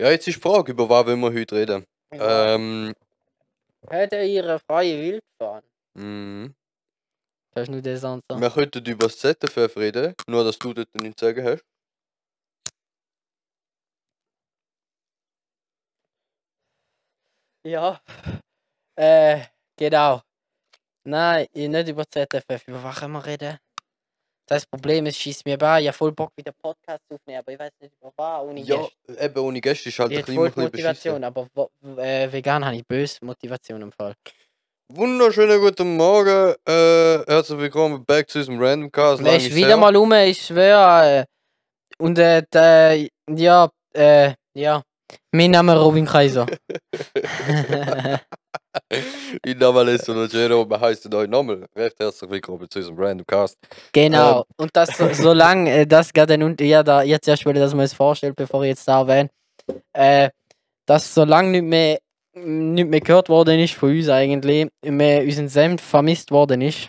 Ja, jetzt ist die Frage, über was wollen wir heute reden? Ja. Ähm, er ihre freie Wildbahn? mh, Das ist nur das Ansatz. wir könnten über das ZFF reden, nur dass du dort nichts zu sagen hast. Ja. Äh, genau. Nein, ich- nicht über ZFF. Über was können wir reden? Das Problem ist, schießt mir bei. Ich habe voll Bock, wieder Podcast aufzunehmen, aber ich weiß nicht über was. Ohne Ja, Gäste. eben ohne Gäste ist halt Ich ein bisschen, Motivation, aber wo, äh, vegan habe ich böse Motivation im Fall. beschissen. Wunderschönen guten Morgen, äh, herzlich willkommen back zu unserem Random Cast. Wer ist wieder mal um, ich schwöre. Äh, und äh, der, ja, äh, ja. Mein Name ist Robin Kaiser. Ich Name ist Gero, wir heißen euch nochmal recht herzlich willkommen zu unserem Random Cast. Genau. Und das so, solange äh, das gerade und ja, da jetzt erst will, dass man es vorstellt, bevor ich jetzt da erwähne, äh, dass solange nicht mehr nicht mehr gehört worden ist von uns eigentlich, mehr unseren Senf vermisst worden ist.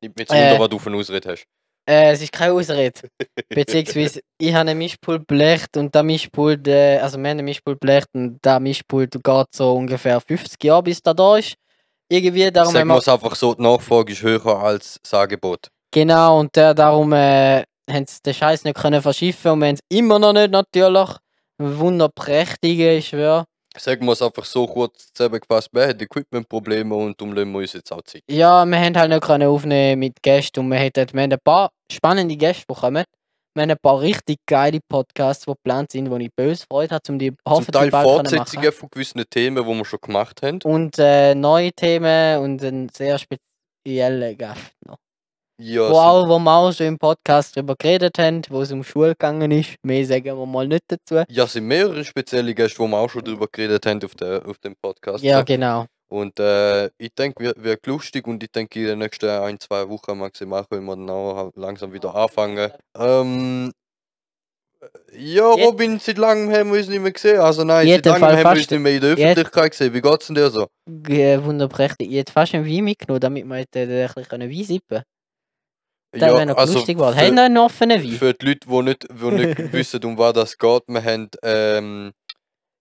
Nicht mit zu Äh. was du von Ausrede hast. Äh, es ist keine Ausrede. Beziehungsweise, ich habe ein Mischpult blecht und der Mischpult, äh, also wir haben ein Mischpult blecht und der Mischpult geht so ungefähr 50 Jahre, bis der da ist. Irgendwie, darum Sagen wir es einfach so, die Nachfrage ist höher als das Angebot. Genau, und der, darum äh, haben sie den Scheiß nicht können verschiffen und wir haben es immer noch nicht natürlich. Wunderprächtige, ich schwöre. Sagen wir es einfach so kurz zusammengefasst, wir haben Equipment-Probleme und darum lassen wir uns jetzt auch Zeit. Ja, wir haben halt nicht können aufnehmen mit Gästen und wir, hätten, wir haben ein paar spannende Gäste bekommen. Wir haben ein paar richtig geile Podcasts, die geplant sind, wo ich böse Freude habe, um die Zum hoffentlich Teil bald Fortsetzungen von gewissen Themen, die wir schon gemacht haben. Und äh, neue Themen und einen sehr speziellen Gast noch. Ja, wo, auch, wo wir auch schon im Podcast darüber geredet haben, wo es um Schule gegangen ist. Mehr sagen wir mal nicht dazu. ja, es sind mehrere spezielle Gäste, wo wir auch schon drüber geredet haben auf, der, auf dem Podcast. Ja, genau. Und äh, ich denke, wird, wird lustig und ich denke, in den nächsten ein, zwei Wochen maximal können wir dann auch langsam wieder anfangen. Ähm, ja, Robin, seit langem haben wir uns nicht mehr gesehen. Also nein, seit langem Fall haben wir uns nicht mehr in der Öffentlichkeit gesehen. Wie geht's denn dir so? Wunderprächtig. Ich hätte fast ein Wein mitgenommen, damit wir hätten ein bisschen Wein sippen können. Das wäre noch lustig geworden. Haben wir einen offenen Wein? für die Leute, die nicht, die nicht wissen, um was das geht, wir haben ähm,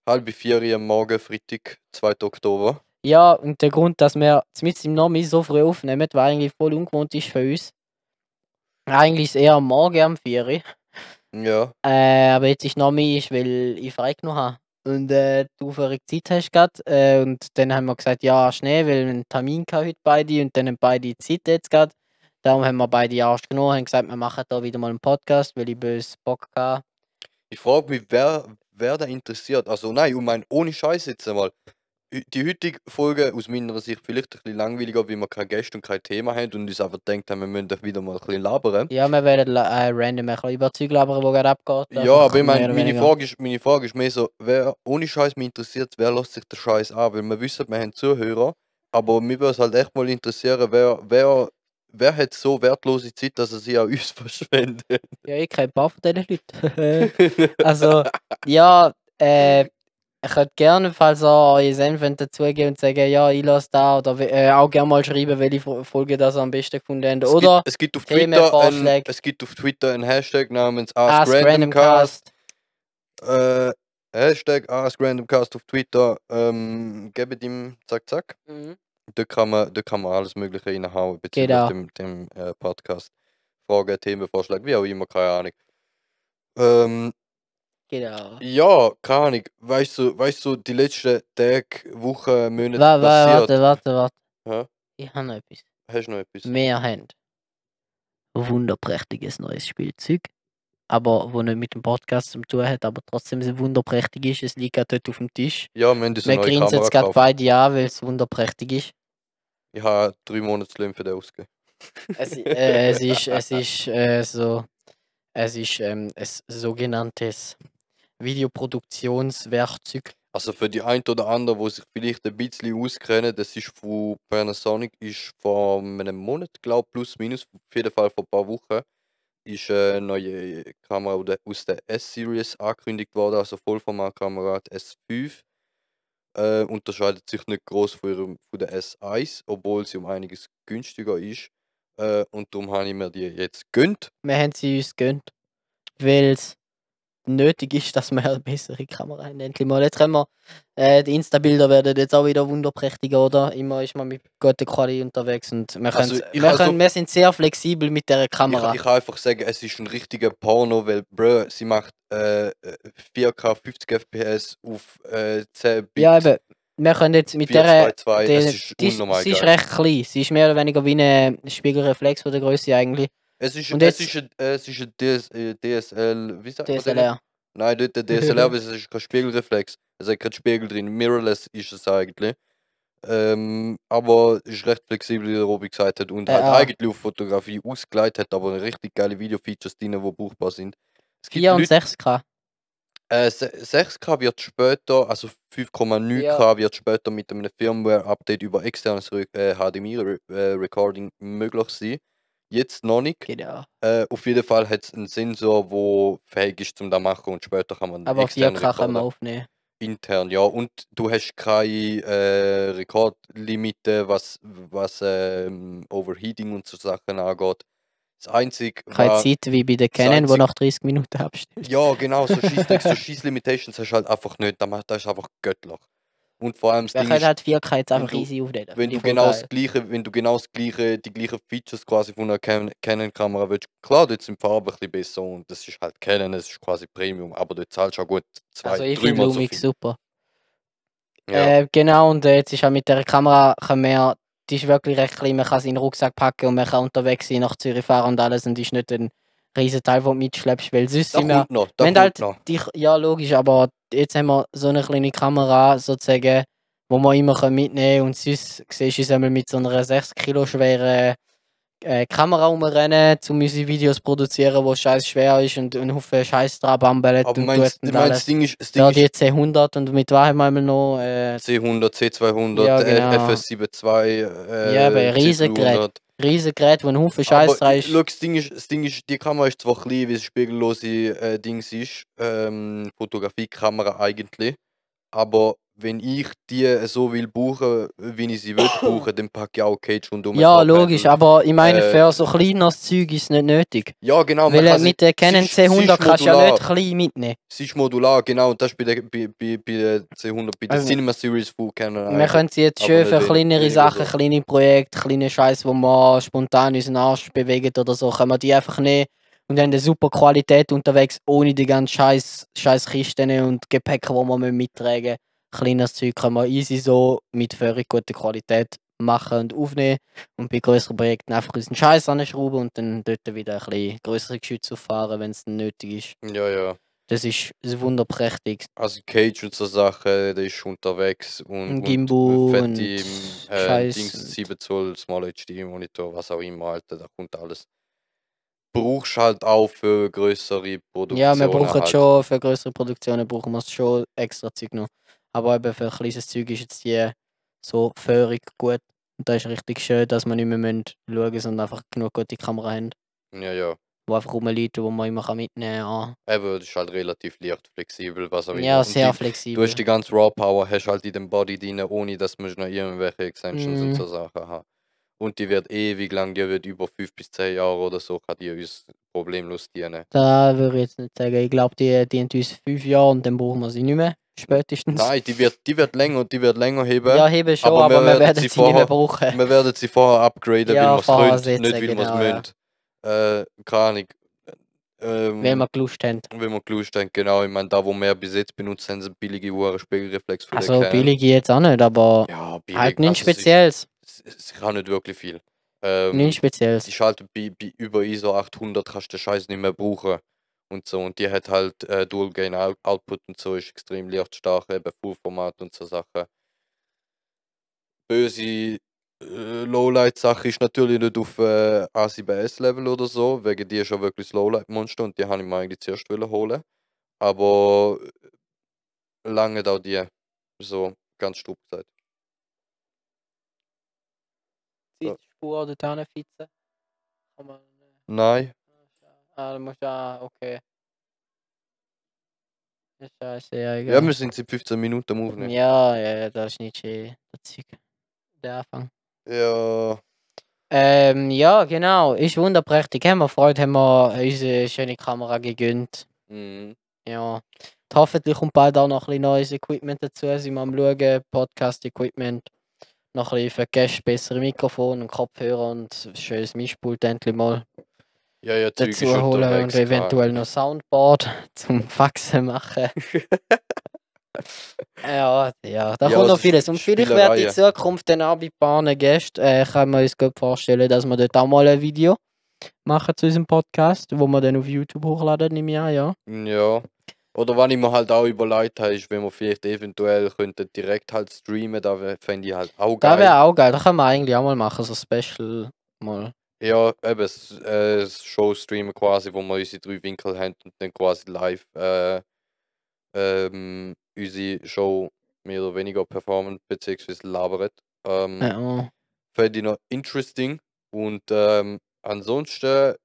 halb vier Uhr am Morgen, Freitag, 2. Oktober. Ja, und der Grund, dass wir mit im Nami so früh aufnehmen, weil eigentlich voll ungewohnt ist für uns. Eigentlich ist es eher am Morgen am 4 Uhr. Ja, Äh, aber jetzt ist Nami, ist, weil ich frei genommen habe. Und äh, du für Zeit hast grad, äh, Und dann haben wir gesagt, ja, schnell, weil wir einen Termin hatten heute beide und dann haben beide Zeit jetzt gerade. Darum haben wir beide Arsch genommen und haben gesagt, wir machen da wieder mal einen Podcast, weil ich bös Bock hatte. Ich frage mich, wer, wer da interessiert. Also nein, ich meine, ohne Scheiß jetzt einmal. Die heutige Folge aus meiner Sicht vielleicht ein bisschen langweiliger, weil wir kein Gäste und kein Thema haben und uns einfach denkt haben, wir müssen doch wieder mal ein bisschen labern. Ja, wir werden äh, random ein bisschen überzeugt labern, wo gerade abgeht. Ja, aber ich meine, meine. Frage, ist, meine Frage ist mehr so, wer ohne Scheiß mich interessiert, wer lässt sich den Scheiß an? Weil wir wissen, wir haben Zuhörer, aber mir würde es halt echt mal interessieren, wer, wer, wer hat so wertlose Zeit, dass er sie an uns verschwendet. Ja, ich kenne ein paar von diesen Leuten. also, ja, äh, ich könnte gerne, falls ihr eure Senf dazugeben und sagen, ja, ich lasse da oder äh, auch gerne mal schreiben, welche Fo- Folge das ihr am besten gefunden habt. Es Oder gibt, es gibt auf Twitter einen, Themenvorschläge. es gibt auf Twitter einen Hashtag namens Ask AskRandomCast. Randomcast. Äh, Hashtag AskRandomCast auf Twitter. Ähm, gebt ihm zack zack. Mhm. Da kann man, da kann man alles Mögliche reinhauen bezüglich Genau. dem, dem äh, Podcast. Fragen, Themenvorschlag, wie auch immer, keine Ahnung. Ähm, Genau. ja, keine Ahnung. Weißt du, weißt du, die letzten Tage, Wochen, Monate Wa wa passiert. warte, warte, warte. Hä? Ich habe noch etwas. Hast du noch etwas? Wir haben wunderprächtiges neues Spielzeug. Aber wo nicht mit dem Podcast zu tun hat, aber trotzdem sehr wunderprächtig ist. Es liegt gerade dort auf dem Tisch. Ja, wir haben uns Wir neue grinsen Kamera jetzt gerade gekauft. beide an, weil es wunderprächtig ist. Ich habe drei Monatslöhne für den ausgegeben. Es, äh, es ist, es ist äh, so, es ist ähm, ein sogenanntes Videoproduktionswerkzeug. Also für die ein oder andere, die sich vielleicht ein bisschen auskennen, das ist von Panasonic, ist vor einem Monat, glaube plus minus, auf jeden Fall vor ein paar Wochen, ist eine neue Kamera aus der- S-Series angekündigt worden, also Vollformatkamera die S5. Äh, unterscheidet sich nicht groß von, von der S1, obwohl sie um einiges günstiger ist. Äh, und darum habe ich mir die jetzt gönnt. Wir haben sie uns gegönnt, weil es nötig ist, dass wir eine bessere Kamera haben. Endlich mal. Jetzt können wir, äh, die Insta-Bilder werden jetzt auch wieder wunderprächtiger, oder? Immer ist man mit guter Qualität unterwegs und wir, Also, können, ich wir, also- können, wir sind sehr flexibel mit der Ich, Kamera. ich kann einfach sagen, es ist ein richtiger Porno, weil, bro, sie macht äh, äh, 4K 50 FPS auf äh, 10 Bit. ja, eben. Wir können jetzt mit der 422, Die, es ist die, ist- sie ist recht klein. Sie ist mehr oder weniger wie eine Spiegelreflex von der Größe eigentlich. Es ist, Und es jetzt- ist, ein, es ist ein DS, äh, DSL, wie sagt man? DSLR. Nein, dort der DSLR, weil es ist kein Spiegelreflex. Es hat keinen Spiegel drin. Mirrorless ist es eigentlich. Ähm, aber es ist recht flexibel, wie der Robi gesagt hat. Und Äh, halt eigentlich auf Fotografie ausgeleitet hat, aber richtig geile Video-Features drin, die brauchbar sind. Es gibt 4 und Leute, 6K. äh, se- 6K wird später, also 5,9K Ja. wird später mit einem Firmware-Update über externes äh, HDMI-Recording möglich sein. Jetzt noch nicht. Ja. Äh, auf jeden Fall hat es einen Sensor, der fähig ist, zum das zu machen und später kann man Aber extern 4K kann man aufnehmen. Intern, ja. Und du hast keine äh, Rekordlimite, was, was ähm, Overheating und so Sachen angeht. Das Einzige, Keine was- Zeit wie bei der Canon, wo nach 30 Minuten abstellt. ja genau, so Schießtext, so Schießlimitations hast du halt einfach nicht. Das ist einfach göttlich. Und vor allem das Ding können ist, halt 4K jetzt einfach du- easy aufnehmen. wenn du genau das gleiche, wenn du genau das gleiche, die gleichen Features quasi von einer Can- Canon-Kamera willst, klar, dort sind die Farben ein bisschen besser und das ist halt Canon, es ist quasi Premium, aber dort zahlst du auch gut zwei, Also ich finde dreimal so viel. super. Ja. Äh, genau, und äh, jetzt ist auch mit der Kamera, wir, die ist wirklich recht klein, man kann sie in den Rucksack packen und man kann unterwegs sein, nach Zürich fahren und alles und ist nicht ein riesen Teil, den du mitschleppst, weil sonst da sind wir, noch, da halt noch. die, ja logisch, aber jetzt haben wir so eine kleine Kamera sozusagen, wo wir immer mitnehmen können und sonst siehst du uns einmal mit so einer 6 Kilo schweren äh, Kamera rumrennen, um unsere Videos zu produzieren, wo scheiß schwer ist und einen Haufen Scheiß dran bambelt Aber meinst, und meinst, das Ding ist, das Ding ist die C100 und mit was haben wir noch? Äh, C100, C200, Ja, genau. FS72, äh, Ja, aber Riesengerät. C200. Riesengerät, wo ein Haufen Scheiß dran ist. schau, das Ding ist, das Ding ist, die Kamera ist zwar klein, wie es spiegellose äh, Dings ist, ähm, Fotografiekamera eigentlich, aber wenn ich die so will buchen, wie ich sie will buchen, dann packe ich auch Cage und um Ja, logisch, aber ich meine, Äh, für so kleines Zeug ist es nicht nötig. Ja, genau, Weil äh, mit der Canon sie ist- sie C100 ist kannst du ja nicht klein mitnehmen. sie ist modular, genau, und das ist bei der, bei, bei, bei der C100, bei der Also, Cinema Series von Canon. Wir können sie jetzt schön für kleinere Sachen, so. kleine Projekte, kleine Scheiß, wo man spontan unseren Arsch bewegt oder so, können wir die einfach nehmen und haben eine super Qualität unterwegs, ohne die ganzen Scheiß, Scheiß Kisten und Gepäck, die wir mittragen müssen. Kleines Zeug können wir easy so mit völlig guter Qualität machen und aufnehmen und bei größeren Projekten einfach unseren Scheiß anschrauben und dann dort wieder ein bisschen größere Geschütze auffahren, wenn es nötig ist. Ja, ja. Das ist wunderprächtig. Also Cage und so Sachen, der ist unterwegs und, Ein und Gimbal fette und äh, Scheiß Dings und- 7 Zoll Small HD Monitor, was auch immer, Alter, da kommt alles. Brauchst halt auch für größere Produktionen. Ja, wir brauchen halt. schon, für größere Produktionen brauchen wir schon extra Zeug noch. Aber eben für kleines Zeug ist jetzt die so völlig gut. Und da ist richtig schön, dass wir nicht mehr müssen schauen müssen, sondern einfach genug gute Kamera haben, Ja, ja. die einfach rumliegen, wo man immer mitnehmen kann. Eben, das ist halt relativ leicht, flexibel, was auch immer. Ja, sehr die, Du flexibel. hast die ganze Raw Power, hast halt in dem Body drin, ohne dass du noch irgendwelche Extensions Mhm. und so Sachen haben. Und die wird ewig lang, die wird über 5 bis 10 Jahre oder so, kann die uns problemlos dienen. Da würde ich jetzt nicht sagen. Ich glaube, die dient uns fünf Jahre und dann brauchen wir sie nicht mehr. Spätestens. Nein, die wird, die wird länger, die wird länger heben. Ja, heben schon, aber aber, wir wir werden werden sie sie nicht mehr vorher- brauchen. Wir werden sie vorher upgraden, Ja, weil wir es vorher können, nicht weil wir es genau, ja. müssen. Äh, keine Ahnung. Ähm, Wenn wir Gelust haben. wenn wir gelust haben, genau. Ich meine, da wo wir bis jetzt benutzt haben, sind billige Uhren, Spiegelreflex für Also den billig jetzt auch nicht, aber Ja, billig. halt nichts also Spezielles. Es, es kann nicht wirklich viel. Ähm, Nichts Spezielles. die schaltet bei, bei über ISO 800 kannst du den Scheiß nicht mehr brauchen und so und die hat halt äh, Dual Gain Out- Output und so ist extrem lichtstark eben Fullformat und so Sachen böse äh, Lowlight Sache ist natürlich nicht auf äh, A7S Level oder so wegen die ist ja wirklich das Lowlight Monster und die habe ich mir eigentlich zuerst wollen holen aber äh, lange auch die so ganz gesagt Ja. Spur dort hinfitzen. Kann man. nein Ah, du musst ah, okay. Das ist scheiße, ja, egal. ja wir sind seit 15 Minuten am Aufnehmen ja, ja, ja, das ist nicht schön. Das Zeug. Der Anfang. ja Ähm, ja, genau. Ist wunderprächtig. Haben wir Freude, haben wir unsere schöne Kamera gegönnt. mhm. Ja. Hoffentlich kommt bald auch noch ein bisschen neues Equipment dazu. Sind wir am schauen, Podcast-Equipment. Noch ein bisschen für Gäste bessere Mikrofon und Kopfhörer und ein schönes Mischpult endlich mal Ja, ja, dazu holen und eventuell noch Soundboard zum Faxen machen. ja, ja, da Ja, kommt noch vieles. Und vielleicht wird in. Zukunft dann auch bei ein paar Gästen, äh, können wir uns gut vorstellen, dass wir dort auch mal ein Video machen zu unserem Podcast, wo wir dann auf YouTube hochladen im Jahr, ja. Ja. Oder was ich mir halt auch überlegt habe, ist, wenn wir vielleicht eventuell könnten direkt halt streamen, da fände ich halt auch Da geil. wäre auch geil, da können wir eigentlich auch mal machen, so Special mal. Ja, eben, das äh, das Show-Streamen quasi, wo wir unsere drei Winkel haben und dann quasi live äh, ähm, unsere Show mehr oder weniger performen bzw. labern. Ähm, Ja. Fände ich noch interesting. Und ähm, ansonsten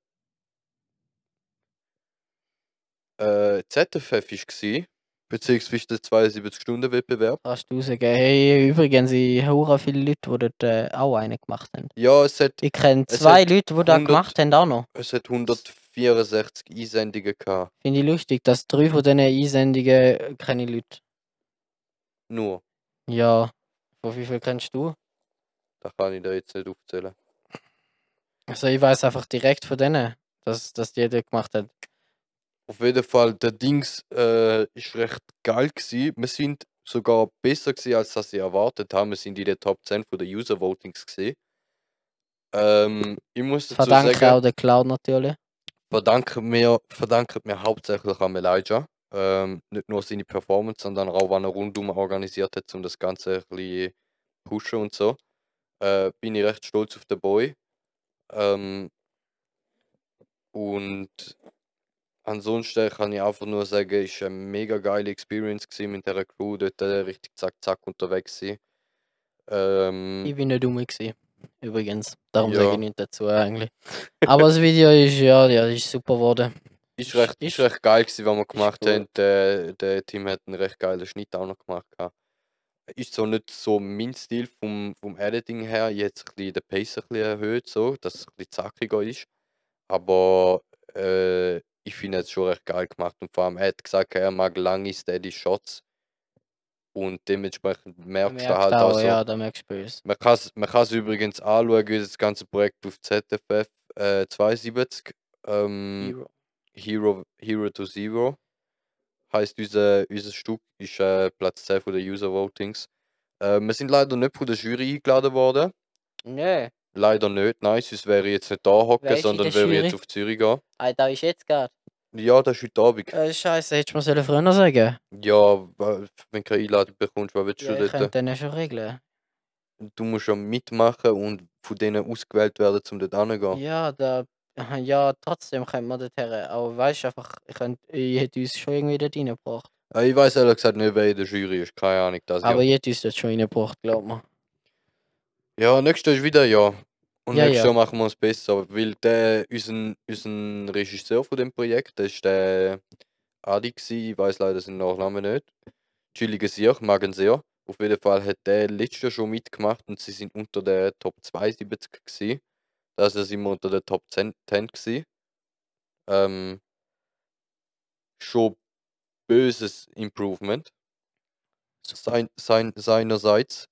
äh, ZFF war gsi, beziehungsweise der 72-Stunden-Wettbewerb. Kannst du sagen, hey, übrigens, ich habe viele Leute, die dort äh, auch einen gemacht haben. Ja, es hat, Ich kenne zwei Leute, die das 100 gemacht haben, auch noch. es hat 164 Einsendungen gehabt. Finde ich lustig, dass drei von diesen Einsendungen kenne ich Leute. Nur. Ja. Von wie viel kennst du? Das kann ich da jetzt nicht aufzählen. Also ich weiß einfach direkt von denen, dass, dass die das gemacht hat. Auf jeden Fall, der Dings äh, ist recht geil gewesen. Wir sind sogar besser gewesen, als das ich erwartet habe. Wir sind in der Top 10 von der User Votings gesehen. Ähm, ich muss dazu Verdanke sagen, auch der Cloud natürlich. verdanken mir, verdanken mir hauptsächlich an Elijah. Ähm, nicht nur seine Performance, sondern auch, was er rundum organisiert hat, um das Ganze ein bisschen pushen und so. Äh, bin ich recht stolz auf den Boy. Ähm, und ansonsten kann ich einfach nur sagen, es war eine mega geile Experience gewesen mit der Crew, dort äh, richtig zack zack unterwegs sein. Ähm, Ich bin nicht dumm gewesen. Übrigens. Darum Ja. sage ich nichts dazu eigentlich. Aber das Video ist ja, ja ist super geworden. Ist recht, ist Ist- recht geil gewesen, was wir gemacht cool. haben. Der, der Team hat einen recht geilen Schnitt auch noch gemacht. gehabt. Ist so nicht so mein Stil vom, vom Editing her. Jetzt ein bisschen den Pace ein bisschen erhöht, so, dass es ein bisschen zackiger ist. Aber äh, ich finde es schon recht geil gemacht. Und vor allem, er hat gesagt, er mag lange Steady Shots. Und dementsprechend merkst du halt auch, auch so. ja, da merkst du böse. Man kann es man kann's übrigens anschauen, das ganze Projekt auf ZFF äh, 72. Ähm, Hero. Hero, Hero to Zero heißt unser, unser Stück, ist äh, Platz 10 von der User Votings. Äh, wir sind leider nicht von der Jury eingeladen worden. Nee. Leider nicht, nein, sonst wäre ich jetzt nicht da hocken, Wer ist in sondern der ich Jury? jetzt auf Zürich gehen. Ah, da ist jetzt gerade. Ja, das ist heute Abend. Äh, Scheiße, hättest du mir sollen früher sagen Ja, wenn du keine Einladung bekommst, was willst du Ja, ich dort? könnte dann ja schon regeln. Du musst ja mitmachen und von denen ausgewählt werden, um dort hinzugehen. Ja, da. Ja, trotzdem könnte man dort her. Aber weißt du, einfach, ich, könnt, ich hätte uns schon irgendwie dort reingebracht. Äh, Ich weiß ehrlich gesagt nicht, wer in der Jury ist, keine Ahnung. Das Aber ja. ich hätte uns dort schon reingebracht, glaub mir. ja, nächstes ist wieder ja. Und Ja, nächstes ja. Jahr machen wir es besser, weil der, unser, unser Regisseur von dem Projekt, das ist der Adi gsi, ich weiß leider seinen Nachnamen nicht. Chilliger Sieg, mag ihn sehr. Auf jeden Fall hat der letztes Jahr schon mitgemacht und sie sind unter der Top 72 gsi. Also sind wir unter der Top 10, 10 gsi. Ähm, schon böses Improvement. Sein, sein, seinerseits.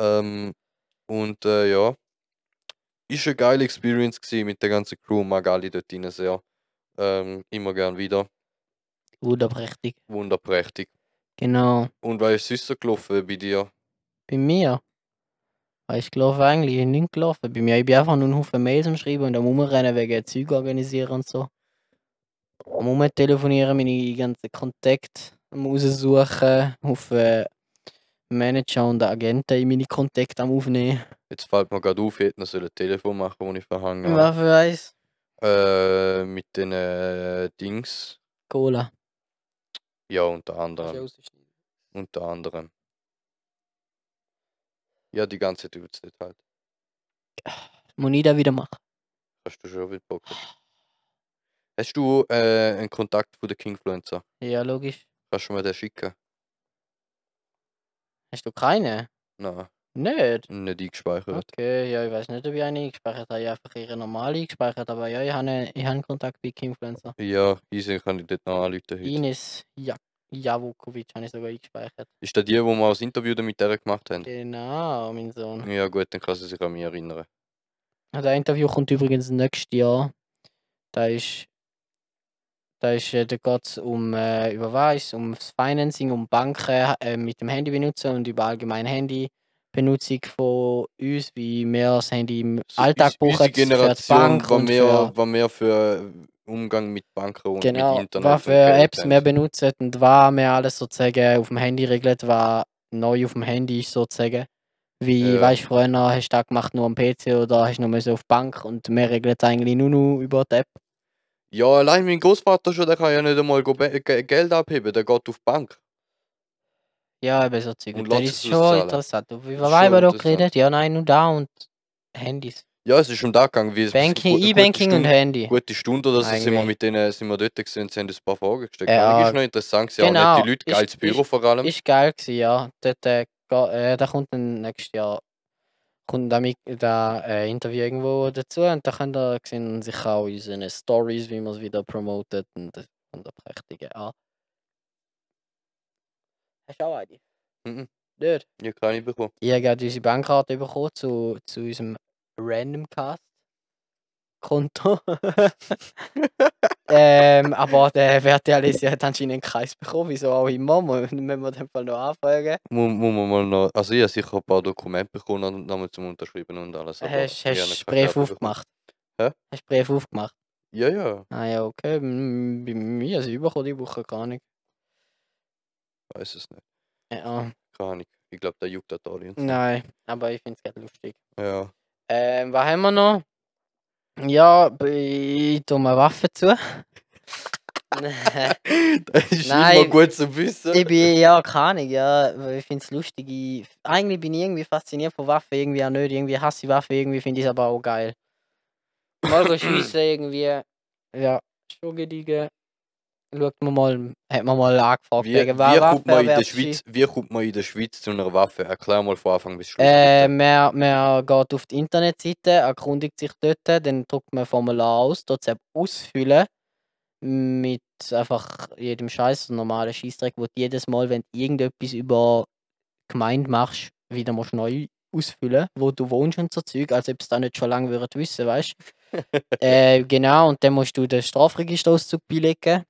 Ähm, und äh, ja, ist eine geile Experience gewesen mit der ganzen Crew, mag alle dort drin sehr. Ähm, immer gern wieder. Wunderprächtig. Wunderprächtig. Genau. Und was ist sonst so gelaufen bei dir? Bei mir. Weil ich gelaufen eigentlich nicht gelaufen. Bei mir, ich bin einfach nur einen Haufen Mails am Schreiben und am Umrennen wegen Zeug organisieren und so. Am Umtelefonieren, meine ganzen Kontakte am raussuchen, Haufen Manager und Agenten in meine Kontakte am aufnehmen. Jetzt fällt mir gerade auf, ich hätte noch so ein Telefon machen, wo ich verhangen habe. Was für eins? Äh, mit den äh, Dings. Cola. Ja, unter anderem. Unter anderem. Ja, die ganze Dudes dort halt. Muss ich das wieder machen? Hast du schon mitbekommen? Hast du äh, einen Kontakt von der Kingfluencer? Ja, logisch. Kannst du mir den schicken? Hast du keine? Nein. Nicht? nicht eingespeichert. Okay, ja, ich weiß nicht, ob ich eine eingespeichert habe. Ich habe einfach ihre normale eingespeichert, aber ja, ich habe, eine, ich habe einen Kontakt bei Influencer. Ja, easy kann ich dort noch anrufen heute. Ines ja Javukovic habe ich sogar eingespeichert. Ist das die, wo wir das Interview dann mit der gemacht haben? Genau, mein Sohn. Ja gut, dann kann sie sich an mich erinnern. Das Interview kommt übrigens nächstes Jahr. Da ist, da ist, äh, da geht es um, äh, über was? Um das Financing, um Banken äh, mit dem Handy benutzen und über allgemeine Handybenutzung von uns, wie wir das Handy im So, Alltag brauchen Unsere Generation, Bank und wir, für, was wir für Umgang mit Banken und genau, mit Internet was für Apps wir benutzen und was wir alles sozusagen auf dem Handy regelt, was neu auf dem Handy ist sozusagen. Wie, Ja. weißt du, früher hast du das gemacht nur am PC oder hast du nur auf die Bank und wir regeln es eigentlich nur noch über die App. Ja, allein mein Großvater schon, der kann ja nicht einmal Geld abheben, der geht auf die Bank. Ja, eben so Zeug. Und das lässt ist es schon auszahlen. interessant. Über ist was schon haben wir da interessant. geredet? Ja, nein, nur da und Handys. Ja, es ist um da gegangen, wie es Banking, gute E-Banking und Stunde- Handy. Gute Stunde oder so sind wir Eigentlich. mit denen sind wir dort gewesen und sie haben uns ein paar Fragen gestellt. Ja, Eigentlich ist noch interessant, auch genau. nicht die Leute, Ist- geiles Büro vor allem. Ist geil gewesen, ja. Dort, äh, ga- äh, da kommt dann nächstes Jahr kommt da, mit, da äh, Interview irgendwo dazu und da könnt ihr sehen sich auch unsere Stories, wie man es wieder promotet und das kommt da prächtige an. Hast du auch eine? Mhm. Nicht? Ja, ich bekommen. Ich habe gerade unsere Bankkarte bekommen zu, zu unserem Randomcast Konto. ähm, aber der Werte Alicia hat anscheinend keins bekommen, wieso auch immer. Mü- Müssen wir den Fall noch anfragen. Muss, muss man mal noch, also ich habe sicher ein paar Dokumente bekommen nochmal zum Unterschreiben und alles. Hast du keine Brief aufgemacht? Hä? Hast du Brief aufgemacht? Ja, ja, Ah ja, okay. Bei mir ist überkommen die Woche gar nicht. weiß es nicht. Ja, Keine Ahnung. Ich glaube, der juckt das nein, aber ich finde es gerade lustig. Ja. Ähm, was haben wir noch? Ja, ich tue mir Waffen zu. das ist Nein, immer gut zu wissen. Ich bin, ja, keine ja, ich finde es lustig. Ich, eigentlich bin ich irgendwie fasziniert von Waffen, irgendwie auch nicht. Irgendwie hasse ich Waffen, irgendwie finde ich es aber auch geil. Mal go schiessen, irgendwie, ja, schon gediegen. Schaut man mal, hat man mal angefragt, Wie, wegen wie, kommt man in der Schweiz, wie kommt man in der Schweiz zu einer Waffe? Erklär mal von Anfang bis Schluss. Äh, man, man geht auf die Internetseite, erkundigt sich dort, dann druckt man ein Formular aus, dort es ausfüllen. Mit einfach jedem Scheiß, normalen Scheißdreck, wo du jedes Mal, wenn du irgendetwas über Gemeinde machst, wieder musst neu ausfüllen, wo du wohnst und so Zeug, als ob es da nicht schon lange wissen, weißt äh, Genau, und dann musst du den Strafregisterauszug beilegen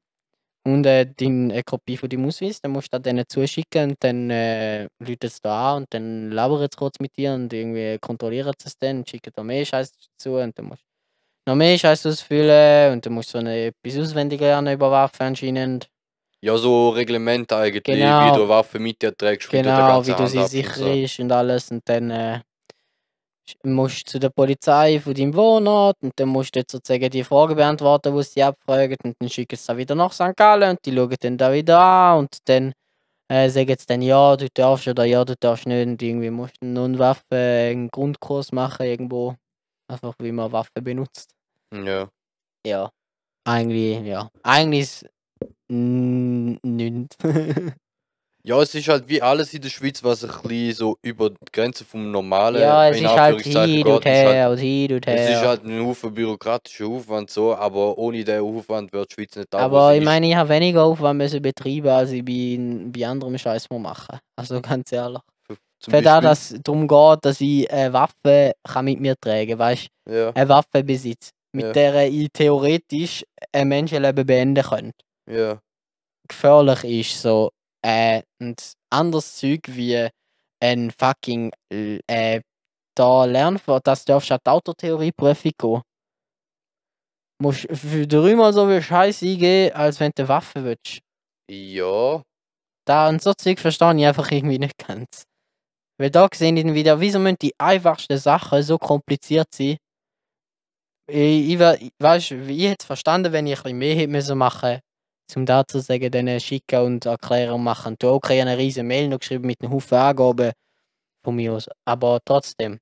und äh, deine eine Kopie von deinem Ausweis, dann musst du denen zuschicken und dann äh, läutet es da an und dann labern sie kurz mit dir und irgendwie kontrollieren sie es dann und schicken da mehr Scheiß dazu und dann musst du noch mehr Scheiß ausfüllen und dann musst du so eine, etwas auswendig lernen über Waffen anscheinend. Ja, so Reglement eigentlich, Genau. wie du eine Waffe mit dir trägst, wie du die Genau, wie du sie so. sicherst und alles und dann äh, musst du zu der Polizei von deinem Wohnort und dann musst du sozusagen die Fragen beantworten, die sie abfragen und dann schicken sie da wieder nach St. Gallen und die schauen dann da wieder an und dann äh, sagen sie dann, ja, du darfst oder ja, du darfst nicht und irgendwie musst du nun Waffe einen Grundkurs machen irgendwo, einfach wie man Waffen benutzt. Ja. Ja, eigentlich, ja, eigentlich ist nichts. ja, es ist halt wie alles in der Schweiz, was ein bisschen so über die Grenze vom Normalen ja, es in ist halt Anführungszeichen hin geht, und ist halt, her und hin und her. es ist halt ein Haufen bürokratischer Aufwand so, aber ohne den Aufwand wird die Schweiz nicht da, wo Aber sie ich ist. meine, ich habe weniger Aufwand müssen betreiben, als ich bei, bei anderem Scheiß machen. Also ganz ehrlich. Zum Für da, Beispiel- dass es darum geht, dass ich eine Waffe kann mit mir tragen weißt Ja, Eine Waffe besitze, mit Ja. der ich theoretisch ein Menschenleben beenden könnte. ja. Gefährlich ist so. Äh, und anderes Zeug wie ein fucking äh, da lernen, dass du auf die Autotheorieprüfung gehen. Musst für dreimal so viel Scheiß eingehen, als wenn du eine Waffe willst. Ja, Da und so Zeug verstehe ich einfach irgendwie nicht ganz. Weil da sehe ich dann wieder, wieso müssen die einfachsten Sachen so kompliziert sein? Ich, ich, weißt, ich hätte es verstanden, wenn ich ein bisschen mehr hätte müssen zum dazu sagen, denen schicken und erklären und machen. Du okay, ich habe eine riesen Mail noch geschrieben mit einem Haufen Angaben von mir aus. Aber trotzdem,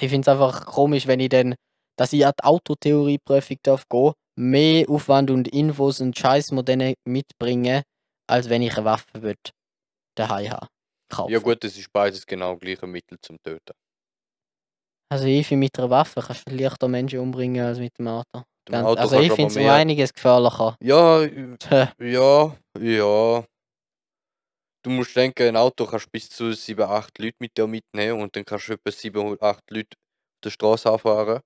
ich finde es einfach komisch, wenn ich dann, dass ich an die Autotheorieprüfung darf gehen, mehr Aufwand und Infos und Scheiß mir denen mitbringen, als wenn ich eine Waffe würd daheim haben. kaufen. Ja gut, das ist beides genau gleiche Mittel zum Töten. Also ich finde, mit einer Waffe kannst du leichter Menschen umbringen als mit dem Auto. Mit dem Auto also ich finde es um einiges gefährlicher. Ja, ja, ja. Du musst denken, ein Auto kannst bis zu 7, 8 Leute mit dir mitnehmen und dann kannst du etwa 7, 8 Leute auf der Straße anfahren.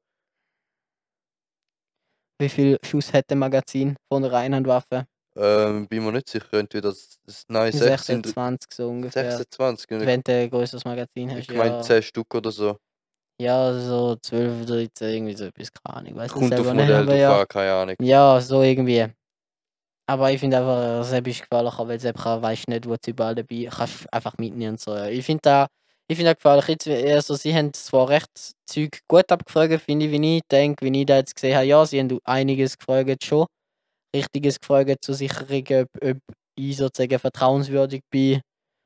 Wie viel Schuss hat ein Magazin von einer Einhandwaffe? Ähm, bin mir nicht sicher, entweder das, das, nein, 6 sind 26 so ungefähr. 26. und Ich, Wenn du ein größeres Magazin ich hast, meine ja. 10 Stück oder so. Ja, so 12, 13, irgendwie so etwas, keine Ahnung. Weiß Kommt auf Modell drauf ja. an, keine Ahnung. Ja, so irgendwie. Aber ich finde einfach, selbst ist gefährlicher, weil selbst weißt nicht, wo du überall dabei kannst einfach mitnehmen und so. ja. Ich finde da, ich finde da gefährlich. Jetzt, also sie haben zwar recht Zeug gut abgefragt, finde ich, wie ich denke, wie ich da jetzt gesehen habe. Ja, sie haben einiges gefragt schon. Richtiges gefragt zur Sicherung, ob, ob ich sozusagen vertrauenswürdig bin,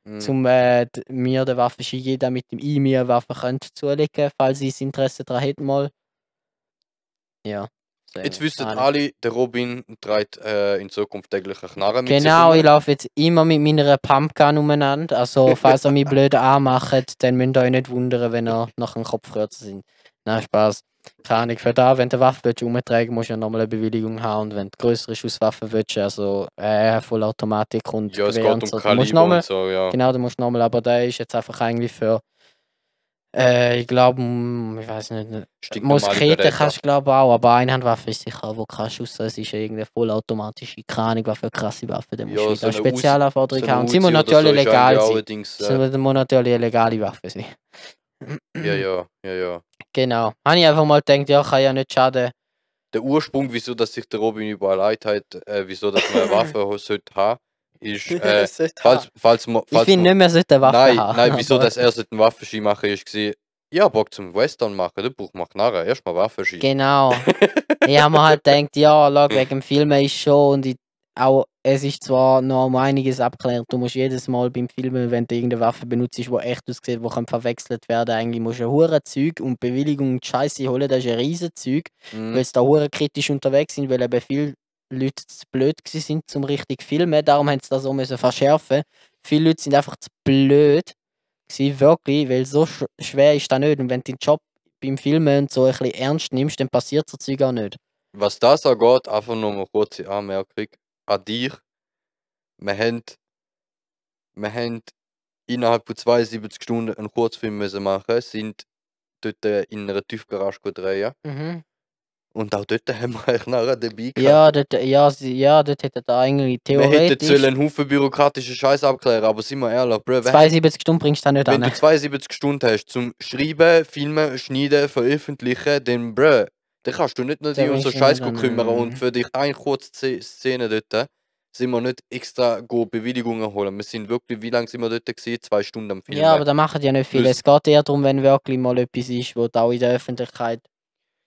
Mhm. zum äh, mir der Waffenschein damit ich mir eine Waffe könnte zulegen, falls ich Interesse daran hätte mal. Ja. Jetzt Ahnung. alle, der Robin trägt äh, in Zukunft täglich eine Knarre mit Genau, ich laufe jetzt immer mit meiner Pumpgun umeinander. Also, falls ihr mich blöd anmacht, dann müsst ihr euch nicht wundern, wenn ihr nach dem Kopf kürzer sind. Nein, Spaß. Keine Ahnung, für da, wenn du eine Waffe willst, umtragen musst du ja nochmal eine Bewilligung haben. Und wenn du größere Schusswaffen willst, also äh, Vollautomatik und Ja, es Gewehr geht und um so, du Kaliber nochmal, und so, ja. genau, dann musst du nochmal, aber der ist jetzt einfach eigentlich für, äh, ich glaube, ich weiß nicht, ne- Stinknormale Muskete Beretta. kannst du glaube auch, aber Einhandwaffe ist sicher, wo kannst du raus, es ist irgendeine vollautomatische, keine Ahnung, was für krasse Waffe, da musst Ja, du so eine Spezialanforderung So haben. sie muss natürlich legal sein. Sie muss natürlich eine legale Waffe sein. Ja, ja, ja, ja. Genau. Habe ich einfach mal gedacht, ja, kann ja nicht schaden. Der Ursprung, wieso dass sich der Robin überlegt hat, äh, wieso dass man eine Waffe sollte haben, ist, äh, falls, falls man, ich falls finde man, nicht mehr, sollte eine Waffe nein, haben. nein, wieso dass er sollte einen Waffenschein machen, ist gewesen, ja, Bock zum Western machen, dann braucht man Knarre, erstmal Waffenschein. Genau. ich habe mir halt gedacht, ja, schau, wegen dem Filmen ist schon und ich, auch, es ist zwar noch um einiges abklärt, du musst jedes Mal beim Filmen, wenn du irgendeine Waffe benutzt, die echt aussieht, die kann verwechselt werden, eigentlich musst du ein hure Zeug und Bewilligung und Scheiße holen, das ist ein riesen Zeug, Mhm. weil sie da hure kritisch unterwegs sind, weil eben viele Leute zu blöd sind zum richtig filmen, darum haben sie das so müssen verschärfen. Viele Leute sind einfach zu blöd gewesen, wirklich, weil so sch schwer ist das nicht und wenn du den Job beim Filmen so ein bisschen ernst nimmst, dann passiert so Zeug auch nicht. Was das angeht, einfach nur eine kurze Anmerkung an dich. Wir haben, wir haben innerhalb von 72 Stunden einen Kurzfilm müssen machen, sind dort äh, in einer Tiefgarage drehen. Mhm. Und auch dort haben wir eigentlich nachher dabei gehabt. Ja, dort, ja, sie, ja, dort hätte er eigentlich wir hätten theoretisch sollen einen Haufen bürokratischen Scheiß abklären, aber sind wir ehrlich, Bro, wer- 72 Stunden bringst du da nicht wenn an. du 72 Stunden hast zum Schreiben, Filmen, Schneiden, Veröffentlichen, dann, bro, dann kannst du nicht nur dich um so du Scheiß kümmern und für dich eine kurze Szene- dort sind wir nicht extra go Bewilligungen holen. Wir sind wirklich, wie lange sind wir dort gewesen? Zwei Stunden am Filmen. Ja, aber da machen ja nicht. Plus- Es geht eher darum, wenn wirklich mal etwas ist, wo du auch in der Öffentlichkeit.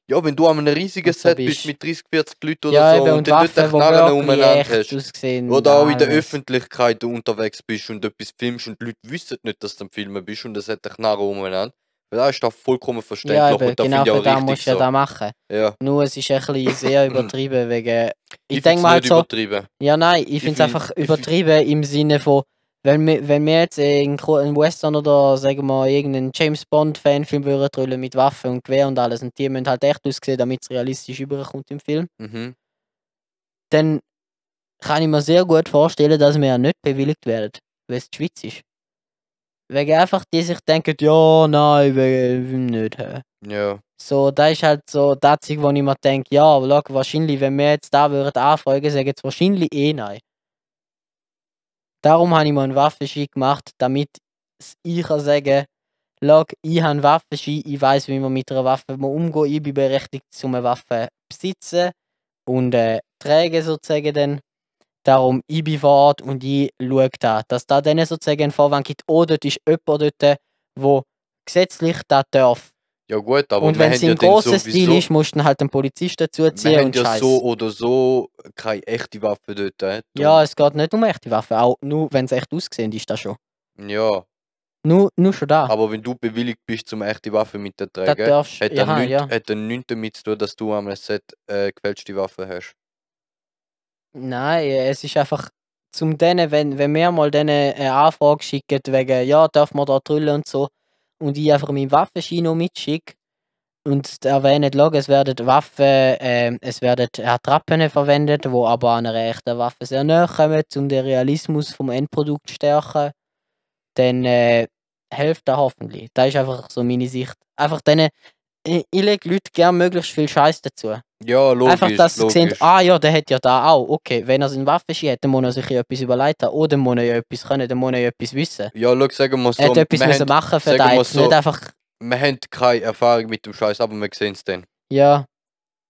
Ja, wenn du an einem riesigen Set bist bist- mit 30, 40 Leuten oder ja, so und und dann dort Knarren umeinander hast. aussehen. Oder auch in der. Öffentlichkeit unterwegs bist und etwas filmst und die Leute wissen nicht, dass du am Filmen bist und es hat eine Knarre umeinander. Weil das ist doch vollkommen verständlich Ja, eben, da genau das richtig musst du ja so. da machen. Ja, Nur es ist ein bisschen sehr übertrieben wegen. Ich, ich denke mal halt so. übertrieben. Ja, nein, ich Ich finde es einfach übertrieben im Sinne von, wenn wir, wenn wir jetzt einen einen Western oder sagen wir irgendeinen James Bond Fanfilm würden drüllen mit Waffen und Gewehr und alles und die müssen halt echt aussehen, damit es realistisch überkommt im Film, Mhm. dann kann ich mir sehr gut vorstellen, dass wir ja nicht bewilligt werden, weil es die Schweiz ist. Wegen einfach, die sich denken, ja, nein, wegen nicht. hä. Ja. So, da ist halt so das, Zeug, wo ich mir denke, ja, aber schau, wahrscheinlich, wenn wir jetzt da würden anfragen, sagen sie wahrscheinlich eh nein. Darum habe ich mir einen Waffenschein gemacht, damit ich kann sagen schau, ich habe einen Waffenschein, ich weiß, wie man mit einer Waffe umgehen ich bin berechtigt, um eine Waffe zu besitzen und äh, tragen sozusagen dann. Darum, ich bin vor Ort und ich schaue da, dass da denen sozusagen einen Vorwand gibt, oder dort ist jemand dort, wo gesetzlich das darf. Ja gut, aber und wenn es im dann grossen Stil ist, musst du dann halt einen Polizisten dazu wir und ja Scheiß. so oder so keine echte Waffe dort. Äh. ja, es geht nicht um echte Waffen, auch nur wenn es echt aussehen ist das schon. ja, Nur, nur schon da. aber wenn du bewilligt bist, zum echte Waffe mit der das tragen, darfst hat ja, dann hat dann nichts damit zu tun, dass du am Set äh, gefälschte Waffe hast. Nein, es ist einfach zum denen, wenn, wenn wir mal denen eine Anfrage schicken, wegen, ja, darf man da drüllen und so, und ich einfach meinen Waffenschein mitschicke und erwähnen, schau, es werden Waffen, äh, es werden Attrappen verwendet, wo aber an einer echten Waffe sehr nahe kommen, um den Realismus vom Endprodukt zu stärken, dann äh, hilft das hoffentlich. Das ist einfach so meine Sicht. Einfach denen, ich, ich lege Leute gerne möglichst viel Scheiß dazu. Ja, logisch. Einfach, dass sie logisch. sehen, ah ja, der hat ja da auch. Okay, wenn er seinen Waffenschein hat, dann muss er sich ja etwas überlegt haben. Oder dann muss er ja etwas können, dann muss er ja etwas wissen. Ja, schau, sagen wir so. er hat etwas wir, müssen haben, machen für das. so- Nicht einfach, wir haben keine Erfahrung mit dem Scheiß, aber wir sehen es dann. ja,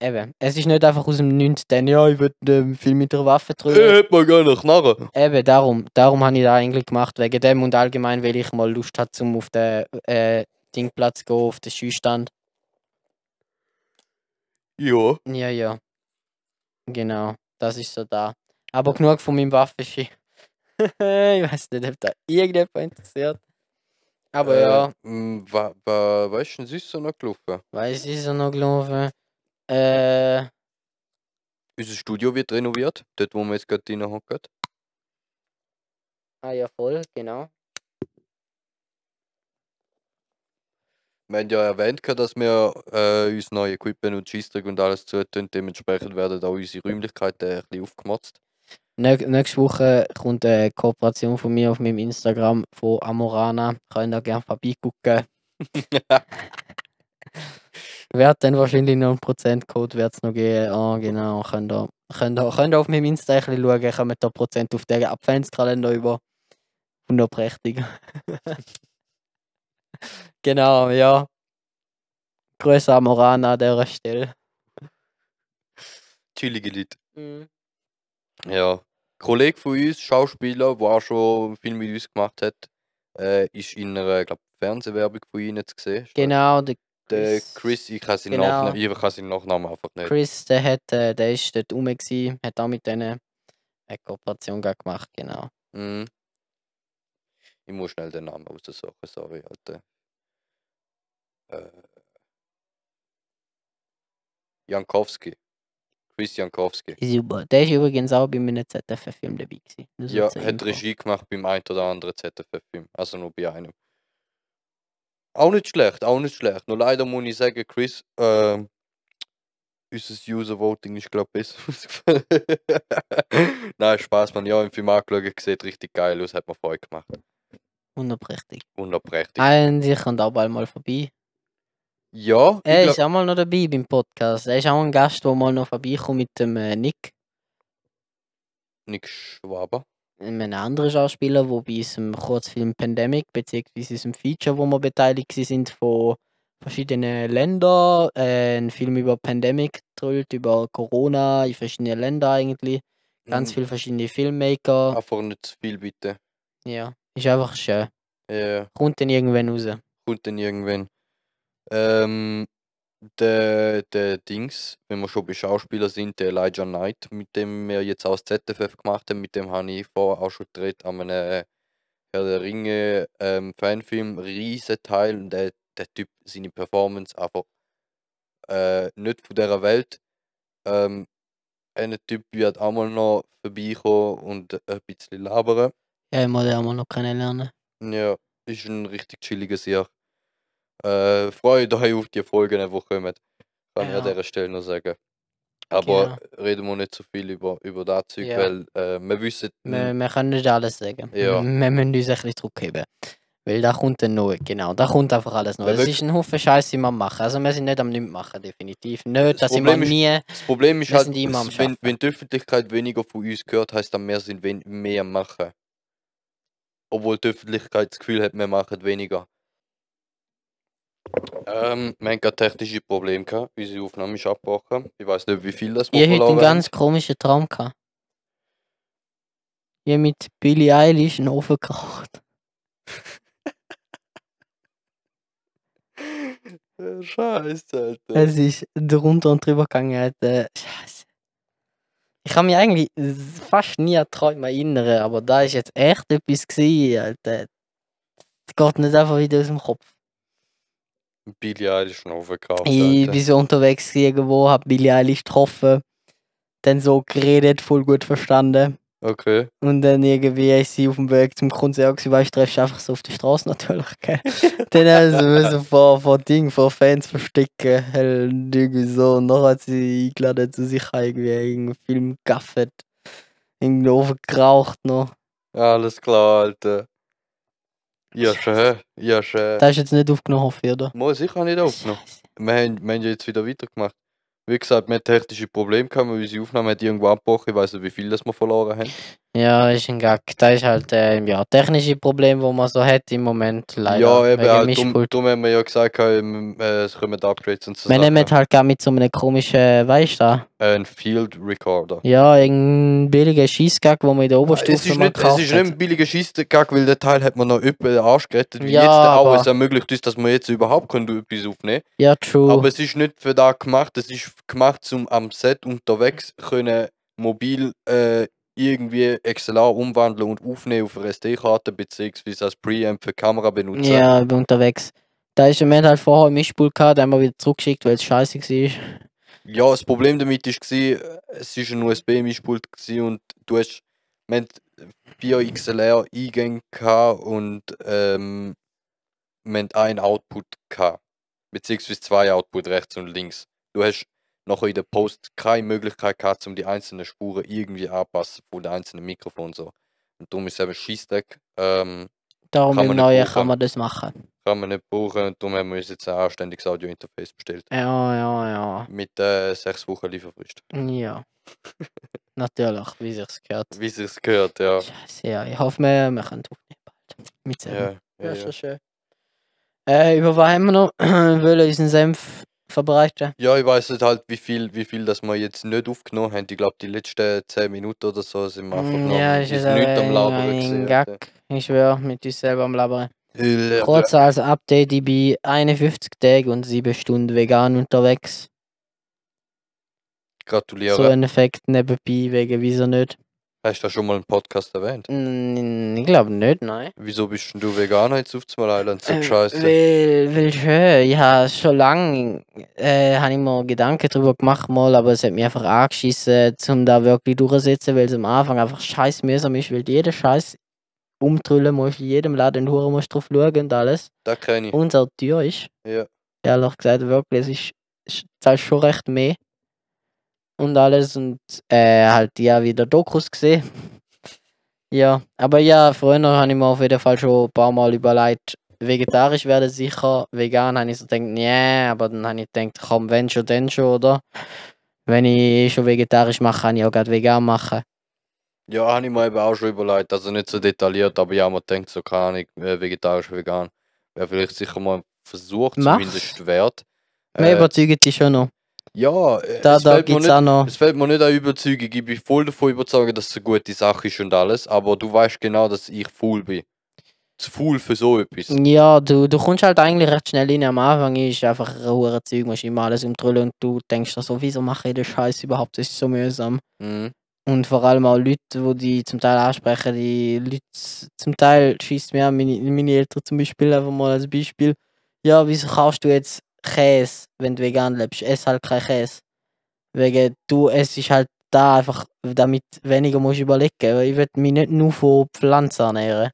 eben. Es ist nicht einfach aus dem 19. Ja, ich würde ähm, viel mit der Waffe Äh, drüber. hat man gar nicht knarren. Eben, darum, darum habe ich das eigentlich gemacht, wegen dem und allgemein, weil ich mal Lust hatte, zum auf den äh, Dingplatz zu gehen, auf den Schießstand. Ja. Ja, ja. Genau, das ist so da. Aber genug von meinem Waffenschein. ich weiß nicht, ob da irgendjemand interessiert. Aber ja, Ähm, wa, wa, was ist denn sonst so noch gelaufen? weiß ich so noch gelaufen. Äh, Unser Studio wird renoviert, dort wo wir jetzt gerade drin hocken. ah ja, voll, genau. Wir haben ja erwähnt, dass wir äh, uns neue Equipment und Scheissdreck und alles zutun. Dementsprechend werden auch unsere Räumlichkeiten ein bisschen aufgemotzt. Nä nächste Woche kommt eine Kooperation von mir auf meinem Instagram von Amorana. Könnt ihr gerne vorbeigucken. Wird dann wahrscheinlich noch einen Prozentcode wird's noch geben. Ah, genau. Könnt ihr, könnt, ihr, könnt ihr auf meinem Insta ein bisschen schauen. Kommt da Prozent auf den Adventskalender über. Wunderprächtig. genau, ja. Grüße Amorana an dieser Stelle. Chillige Leute. Ja. Ein Kollege von uns, Schauspieler, der auch schon Film mit uns gemacht hat, äh, ist in einer glaub, Fernsehwerbung von ihnen zu sehen. Genau, der Der Chris, ich kann seinen, Genau. Nachnamen, ich kann seinen Nachnamen einfach nicht. Chris, der, hat, äh, der ist dort rum, gewesen, hat auch mit denen eine Kooperation gemacht, genau. Mhm. Ich muss schnell den Namen raussuchen, sorry, Alter. Äh. Jankowski. Chris Jankowski. Super. Der ist übrigens auch bei meinem ZFF-Film dabei gewesen. So Ja, hat Info. Regie gemacht beim ein oder anderen ZFF-Film. Also nur bei einem. Auch nicht schlecht, auch nicht schlecht. Nur leider muss ich sagen, Chris, ähm, unser User-Voting ist, glaube ich, besser. Nein, Spaß, man. Ja, im Film angeschaut, sieht richtig geil aus, hat mir Freude gemacht. Wunderprächtig. Wunderprächtig. Und ich kommt auch bald mal vorbei. Ja, ich Er ist auch mal noch dabei beim Podcast. Er ist auch ein Gast, der mal noch vorbeikommt mit dem äh, Nick. Nick Schwaber. Ein anderer Schauspieler, der bei unserem Kurzfilm Pandemic, beziehungsweise unserem Feature, wo wir beteiligt sind, von verschiedenen Ländern, äh, ein Film über Pandemic drüllt, über Corona in verschiedenen Ländern eigentlich. Ganz Mm, viele verschiedene Filmmaker. Einfach nicht zu viel, bitte. Ja, ist einfach schön. Ja, Kommt dann irgendwann raus. kommt dann irgendwann. Ähm, der, der Dings, wenn wir schon bei Schauspieler sind, der Elijah Knight, mit dem wir jetzt das ZFF gemacht haben, mit dem habe ich vorher auch schon gedreht an einem Herr der Ringe ähm, Fanfilm, riesen Teil. Und der, der Typ, seine Performance einfach äh, nicht von dieser Welt. Ähm, ein Typ wird auch mal noch vorbeikommen und ein bisschen labern. Ja, ich muss den auch mal noch kennenlernen. Ja, ist ein richtig chilliges Jahr. Äh, freut euch auf die Folgen, die kommen. Kann ich Ja. an dieser Stelle noch sagen. Aber Genau. reden wir nicht so viel über, über das Zeug, Ja. weil äh, wir wissen. Wir, wir können nicht alles sagen. Ja. Wir müssen uns ein bisschen zurückheben. Weil da kommt dann noch, genau, da kommt einfach alles noch. Es ist ein Haufen Scheiße, die wir machen. Also wir sind nicht am nichts machen, definitiv. Nicht, Das das sind wir Problem ist- nie. Das Problem ist halt, wenn, wenn die Öffentlichkeit weniger von uns gehört, heißt das, wir sind mehr am machen. Obwohl die Öffentlichkeit das Gefühl hat, wir machen weniger. Ähm, wir gerade technische Probleme gehabt. Unsere Aufnahme ist abgebrochen. Ich weiß nicht, wie viel das wir Ich hatte heute einen ganz komischen Traum. Gehabt. Ich habe mit Billie Eilish einen Ofen gekocht. Scheiße, Alter. Es ist drunter und drüber gegangen. Alter. Scheiße. Ich kann mich eigentlich fast nie an Träume erinnern, aber da ist jetzt echt etwas gewesen, Alter. Das geht nicht einfach wieder aus dem Kopf. Billy Eilish schon aufgekauft, Ich bin so unterwegs irgendwo, hab Billie Eilish getroffen, dann so geredet, voll gut verstanden. Okay. Und dann irgendwie ist sie auf dem Weg zum Konzert gewesen, weißt du, treffst einfach so auf der Straße natürlich, gell. dann haben sie so vor, vor Ding, vor Fans verstecken, halt irgendwie so. Und dann hat sie eingeladen zu sich irgendwie irgendeinen Film gaffet. Irgendwie offen geraucht noch. Alles klar, Alter. Ja, schön. Ja, schön. Das ist jetzt nicht aufgenommen, hoffe ich, oder? Mal sicher nicht aufgenommen. Wir haben, wir haben ja jetzt wieder weitergemacht. Wie gesagt, wir haben technische Probleme gehabt, weil unsere Aufnahme hat irgendwo abgebrochen. Ich weiß nicht, wie viel das wir verloren haben. Ja, ist ein Gag. Das ist halt, äh, ja, technische Problem, wo man so hat im Moment, leider. ja, eben, wegen halt, darum, darum haben wir ja gesagt, ähm, äh, es kommen Upgrades und so Wir nehmen halt gar mit so einem komischen, weißt du, Äh, ein Field Recorder. ja, irgendein billiger Schießgag, wo man in der Oberstufe Es ist, nicht, es ist nicht ein billiger Scheissgag, weil der Teil hat man noch öppe den Arsch gerettet. Wie Ja, jetzt auch. Es ermöglicht uns, dass wir jetzt überhaupt können etwas aufnehmen Ja, true. Aber es ist nicht für da gemacht. Es ist gemacht, um am Set unterwegs können mobil äh, irgendwie XLR umwandeln und aufnehmen auf eine SD-Karte beziehungsweise als Preamp für Kamera benutzen. ja, ich bin unterwegs. Da ist wir haben halt vorher einen Mischpult gehabt, den haben wir wieder zurückgeschickt, weil es scheiße war. Ja, das Problem damit war, es war ein USB-Mischpult und du hast wir vier XLR-Eingänge und ähm, wir einen Output gehabt, beziehungsweise zwei Output rechts und links. Du hast nachher in der Post keine Möglichkeit gehabt, um die einzelnen Spuren irgendwie anpassen von den einzelnen Mikrofonen so. Und darum ist es eben Scheissdreck. Ähm, Darum im Neuen kann man das machen. kann man nicht brauchen und darum haben wir uns jetzt ein anständiges Audio-Interface bestellt. Ja, ja, ja. Mit äh, sechs Wochen Lieferfrist. Ja. Natürlich, wie sich's gehört. Wie sich's gehört, ja. Scheiße, ja. Ich hoffe, wir, wir können aufnehmen bald. Mit Sam. Ja, Ja, ja, ja. schon schön. Äh, über was haben wir noch? wollen unseren Senf verbreiten? Ja, ich weiß nicht halt, wie viel, wie viel das wir jetzt nicht aufgenommen haben. Ich glaube, die letzten 10 Minuten oder so sind wir einfach Mm, noch Ja, ist nichts am Labern ein. Gag. Ich schwöre, mit uns selber am Labern. Alter. Kurz als Update, ich bin 51 Tage und 7 Stunden vegan unterwegs. Gratuliere. So ein Effekt nebenbei, wegen wieso nicht? Hast du das schon mal im Podcast erwähnt? Mm, Ich glaube nicht, nein. Wieso bist denn du Veganer jetzt auf zum Island? So Äh, scheiße. Weil, weil schön, ich habe schon lange äh, hab ich mir Gedanken darüber gemacht, mal, aber es hat mich einfach angeschissen, um da wirklich durchzusetzen, weil es am Anfang einfach scheiß mühsam ist, weil du jeden Scheiß umtrüllen musst, in jedem Laden Hure musst drauf schauen und alles. Das kenne ich. Und sehr teuer ist. Ja. Ehrlich gesagt, wirklich, es ist, ist zahlst schon recht mehr. Und alles und äh, halt ja wieder Dokus gesehen. ja, aber ja, früher habe ich mir auf jeden Fall schon ein paar Mal überlegt, vegetarisch werden sicher, vegan habe ich so gedacht, nee, aber dann habe ich gedacht, komm, wenn schon, dann schon, oder? Wenn ich schon vegetarisch mache, kann ich auch gerade vegan machen. Ja, habe ich mir eben auch schon überlegt. Also nicht so detailliert, aber ja, man denkt so, keine Ahnung, äh, vegetarisch, vegan. Wäre vielleicht sicher mal ein Versuch, Mach's. zumindest wert. Äh, überzeugt dich schon noch. Ja, äh, Da, es, da fällt mir gibt es nicht, auch noch. es fällt mir nicht an Überzeugung. Ich bin voll davon überzeugt, dass es eine gute Sache ist und alles. Aber du weißt genau, dass ich faul bin. Zu faul für so etwas. Ja, du, du kommst halt eigentlich recht schnell rein. Am Anfang ist einfach ein hoher Zeug, musst immer alles umtrüllen und du denkst so, wieso mache ich den Scheiß überhaupt? Das ist so mühsam. Mhm. Und vor allem auch Leute, die die zum Teil ansprechen, die Leute, zum Teil schießt mir meine, meine Eltern zum Beispiel, einfach mal als Beispiel. Ja, wieso kaufst du jetzt Käse, wenn du vegan lebst? Ess halt kein Käse. Wegen, du es ist halt da einfach, damit weniger musst überlegen. Weil ich will mich nicht nur von Pflanzen ernähren.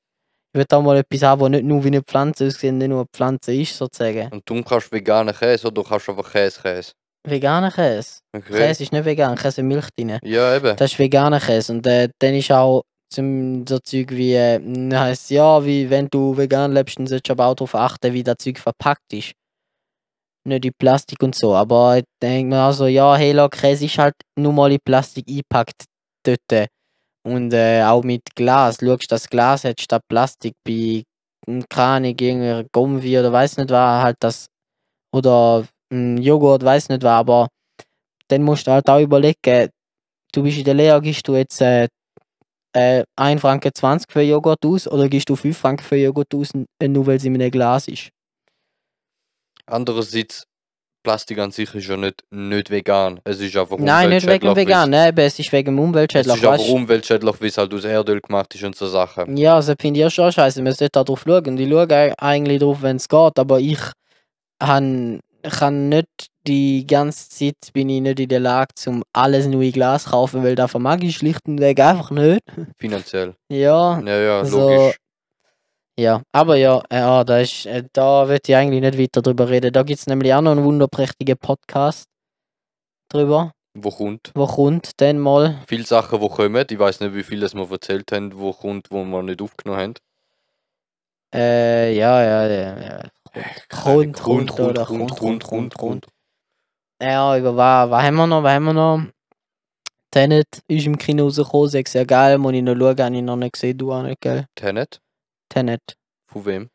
Ich will auch mal etwas haben, das nicht nur wie eine Pflanze aussieht, nicht nur eine Pflanze ist, sozusagen. Und du kannst veganen Käse oder du kannst einfach Käse Käse. Veganer Käse. Okay. Käse ist nicht vegan, Käse Milch drin. Ja, eben. Das ist veganer Käse. Und äh, dann ist auch zum, so Zeug wie, äh, heisst ja, wie wenn du vegan lebst, dann solltest du aber auch darauf achten, wie das Zeug verpackt ist. Nicht in Plastik und so. Aber ich denke mir auch so, ja, hey, look, Käse ist halt nur mal in Plastik eingepackt dort. Und äh, auch mit Glas. Schaust, das Glas hat statt Plastik bei, hm, keine irgendeiner Gummi oder weiß nicht was, halt das, oder hm, Joghurt, weiß nicht was, aber dann musst du halt auch überlegen, du bist in der Lehre, gibst du jetzt äh, äh, 1 Franken 20 für Joghurt aus oder gibst du 5 Franken für Joghurt aus, nur weil es in einem Glas ist? Andererseits, Plastik an sich ist ja nicht, nicht vegan. Es ist einfach Nein, nicht wegen umweltschädlich, vegan, ne, eben, es ist wegen weil's- Es Umweltschädlich, ist einfach weißt umweltschädlich, weil es halt aus Erdöl gemacht ist und so Sachen. Ja, das finde ich auch schon scheiße. Man sollte da drauf schauen. Ich schaue ei- eigentlich drauf, wenn es geht, aber ich han, kann nicht die ganze Zeit bin ich nicht in der Lage, zum alles neue Glas zu kaufen, weil davon mag ich schlicht und weg einfach nicht. Finanziell. Ja, Ja, ja, Also, logisch. Ja. Aber ja, äh, ja da, ist, äh, da will ich eigentlich nicht weiter drüber reden. Da gibt es nämlich auch noch einen wunderprächtigen Podcast drüber, Wo kommt? wo kommt dann mal. Viele Sachen, die kommen. Ich weiß nicht, wie viel das wir erzählt haben, wo kommt, wo wir nicht aufgenommen haben. Äh, ja, ja, ja. ja. Kommt, Ahnung. kommt, oder kommt, kommt, kommt, kommt. Ja, über was, was haben wir noch? Was haben wir noch? Tenet ist im Kino rausgekommen, sehr geil. Muss ich noch schauen, habe ich noch nicht gesehen, du auch nicht, gell? Tenet? Tenet. Von wem?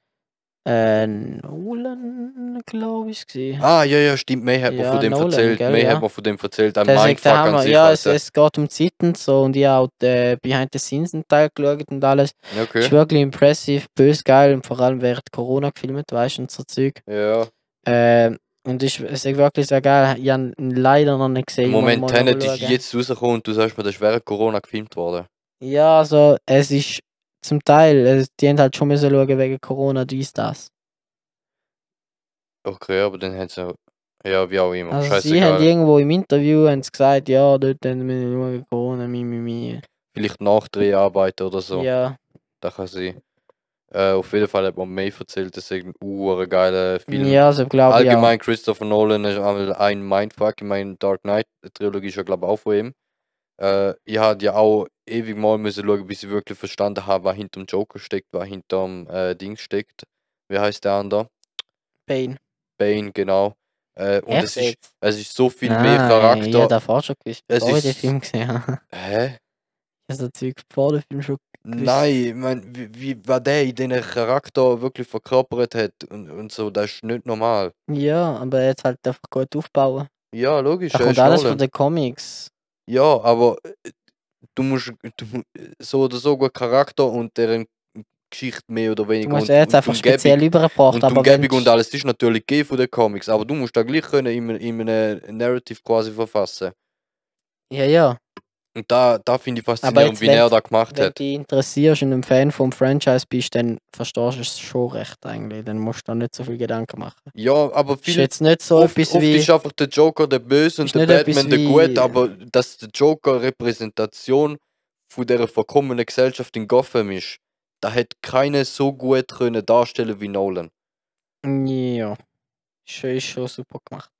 Äh, Nolan, glaube ich, gesehen. Ah, ja, ja, stimmt. Mehr hat man Ja, von dem Nolan, erzählt. gell, Mehr ja. hat man von dem erzählt. Ein Mindfuck an sich. Ja, es, es geht um Zeit und so und ich habe auch den Behind the Scenes einen Teil geschaut und alles. Ja, Ist Okay. wirklich impressive, bös geil und vor allem während Corona gefilmt, weißt du, und so Zeug. Ja. Ähm, und ist, es ist wirklich sehr geil. Ich habe ihn leider noch nicht gesehen. Moment, Tenet noch ist jetzt rausgekommen und du sagst mir, das ist während Corona gefilmt worden. Ja, also es ist zum Teil, es, die haben halt schon müssen schauen wegen Corona, dies, das. Okay, aber dann haben sie. Ja, wie auch immer. Also sie haben irgendwo im Interview haben sie gesagt, ja, dort haben wir schauen Corona, mi, mi, mi. Vielleicht Nachdreharbeiten oder so. Ja, Das kann sein. Äh, auf jeden Fall hat man mehr erzählt, das ist ein uh, geiler Film. ja, so glaube ich. Allgemein Christopher Nolan ist ein Mindfuck. Ich meine, Dark Knight Trilogie ist ja glaube ich auch von ihm. Äh, ich hatte ja auch ewig mal müssen schauen, bis ich wirklich verstanden habe, was hinter dem Joker steckt, was hinter dem äh, Ding steckt. Wie heißt der andere? Bane. Bane, genau. Äh, und es ist, es ist so viel mehr Nein, Ich habe Charakter. schon gewusst, Es ich den ist- Film gesehen. Hä? Ich habe so Zeug vor dem Film schon Nein, ich mein, wie, wie was der in diesen Charakter wirklich verkörpert hat und, und so, das ist nicht normal. Ja, aber jetzt halt einfach gut aufbauen. Ja, logisch. Da kommt ist alles Nolan. von den Comics. Ja, aber äh, du musst du, so oder so gut Charakter und deren Geschichte mehr oder Du weniger musst und, jetzt und einfach Umgebung- speziell übergebracht, und aber Umgebung und alles ist natürlich gegeben von den Comics, aber du musst da gleich können in, in einem Narrative quasi verfassen. Ja, ja. Und da, da finde ich faszinierend, wie er wenn- da gemacht Wenn hat. du dich interessierst und ein Fan vom Franchise bist, dann verstehst du es schon recht eigentlich. Dann musst du da nicht so viel Gedanken machen. Ja, aber Ist viel, jetzt nicht so oft, etwas oft wie. ist einfach der Joker der Böse und Ist der Batman der wie- Gut, aber dass der Joker Repräsentation von der verkommenen Gesellschaft in Gotham ist, da hätte keiner so gut können darstellen wie Nolan. Ja. Ist ist schon super gemacht.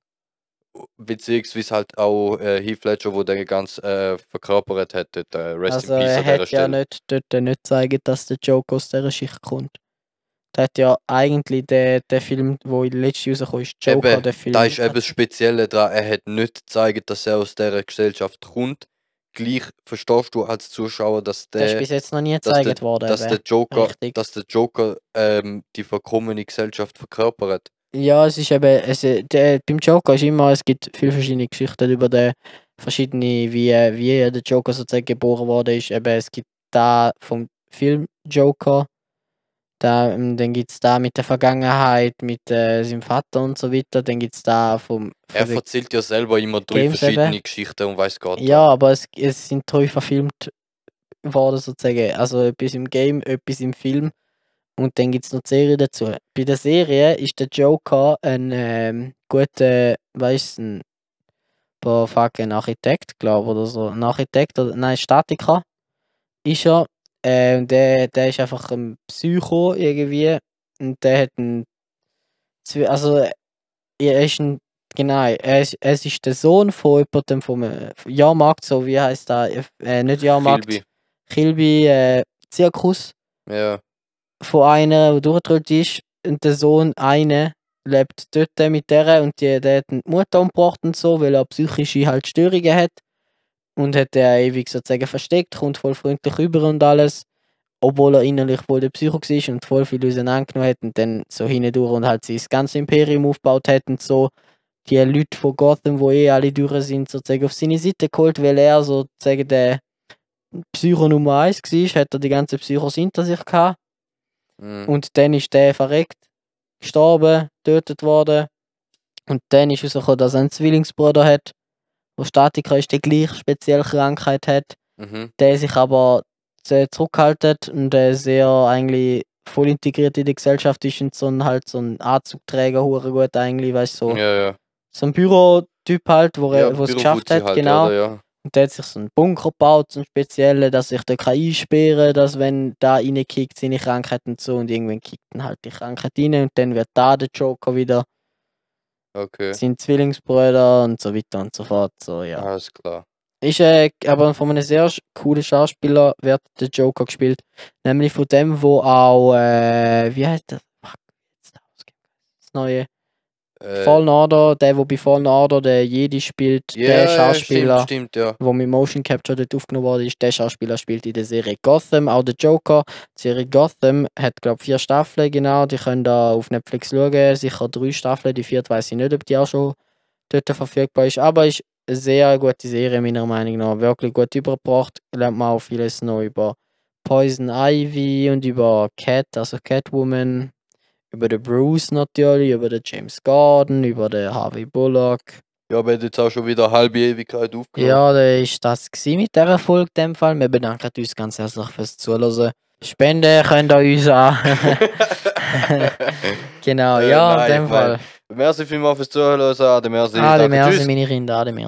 Beziehungsweise halt auch äh, Heath Ledger, wo der ganz äh, verkörpert hat, dort, äh, Rest also in Peace er an dieser hat ja nicht, dort nicht zeigen, dass der Joker aus dieser Schicht kommt. Der hat ja eigentlich der, der Film, wo in letztes Jahr rausgekommen ist, Joker, Eben, der Film. Da ist eben hat- das Spezielle dran, er hat nicht gezeigt, dass er aus dieser Gesellschaft kommt. Gleich verstehst du als Zuschauer, dass der ist der, bis jetzt noch nie der- gezeigt worden. dass eben. der Joker, Richtig. dass der Joker ähm, die verkommene Gesellschaft verkörpert. Ja, es ist eben, es, äh, der, beim Joker ist immer, es gibt viele verschiedene Geschichten über den verschiedene, wie, äh, wie der Joker sozusagen geboren worden ist. Eben, es gibt da vom Film Joker, da, ähm, dann gibt es da mit der Vergangenheit, mit äh, seinem Vater und so weiter, dann gibt es da vom... Er erzählt ja selber immer drei Games verschiedene eben. Geschichten und weiß Gott. ja, aber es, es sind drei verfilmt worden sozusagen. Also etwas im Game, etwas im Film. Und dann gibt es noch die Serie dazu. Bei der Serie ist der Joker ein ähm, guter, weißt du, ein fucking Architekt, glaube oder so. Ein Architekt oder nein, Statiker ist er. Äh, und der, der ist einfach ein Psycho irgendwie. Und der hat ein. Zwi- Also, er ist ein. Genau, er ist, es ist der Sohn von jemandem vom äh, Jahrmarkt, so wie heißt der? Äh, nicht Jahrmarkt. Kilby. Kilby äh, Zirkus Ja, von einer, die durchgedrückt ist. Und der Sohn, eine, lebt dort mit der und die, der hat die Mutter umgebracht und so, weil er psychische halt Störungen hat. Und hat er ewig sozusagen versteckt, kommt voll freundlich über und alles. Obwohl er innerlich wohl der Psycho war und voll viel auseinandergenommen hat und dann so hindurch und halt sein ganzes Imperium aufgebaut hat und so die Leute von Gotham, wo eh alle durch sind, sozusagen auf seine Seite geholt, weil er sozusagen der Psycho Nummer 1 war, hat er die ganzen Psychos hinter sich gehabt. Mhm. Und dann ist der verreckt, gestorben, getötet worden. Und dann ist herausgekommen, dass er einen Zwillingsbruder hat, der Statiker ist, der gleich spezielle Krankheit hat, Mhm. der sich aber sehr zurückhaltet und der sehr eigentlich voll integriert in die Gesellschaft ist und so ein halt so ein Anzugträger hure gut eigentlich, weißt du, so, Ja, ja. so ein Bürotyp halt, wo Ja, er wo es geschafft hat, halt, genau. Oder. Und der hat sich so einen Bunker gebaut, so einen speziellen, dass sich der kann einsperren dass wenn da reinkickt, seine Krankheit und so, und irgendwann kickt dann halt die Krankheit rein und dann wird da der Joker wieder, Okay. sind Zwillingsbrüder und so weiter und so fort. So, ja. Alles klar. Ist äh, aber von einem sehr coolen Schauspieler wird der Joker gespielt. Nämlich von dem, wo auch, äh, wie heißt der? Fuck, jetzt das neue. Äh, Fallen Order, der, wo bei Fallen Order der Jedi spielt, ja, der ja, Schauspieler. Stimmt, stimmt, ja. wo mit Motion Capture dort aufgenommen worden ist, der Schauspieler spielt in der Serie Gotham, auch der Joker. Die Serie Gotham hat, glaube ich, vier Staffeln, genau. Die können da auf Netflix schauen. Sicher drei Staffeln, die vierte weiß ich nicht, ob die auch schon dort verfügbar ist. Aber ist eine sehr gute Serie, meiner Meinung nach. Wirklich gut übergebracht. Lernt man auch vieles noch über Poison Ivy und über Cat, also Catwoman. Über den Bruce natürlich, über den James Gordon, über den Harvey Bullock. Ja, wir haben jetzt auch schon wieder eine halbe Ewigkeit aufgenommen. Ja, das ist das mit dieser Folge in dem Fall. Wir bedanken uns ganz herzlich fürs Zuhören. Spenden könnt ihr uns an. genau, Äh, ja, nein, in dem ich Fall. Merci vielmals fürs Zuhören. Ade, merci. Ade, merci, meine Kinder, ade, merci.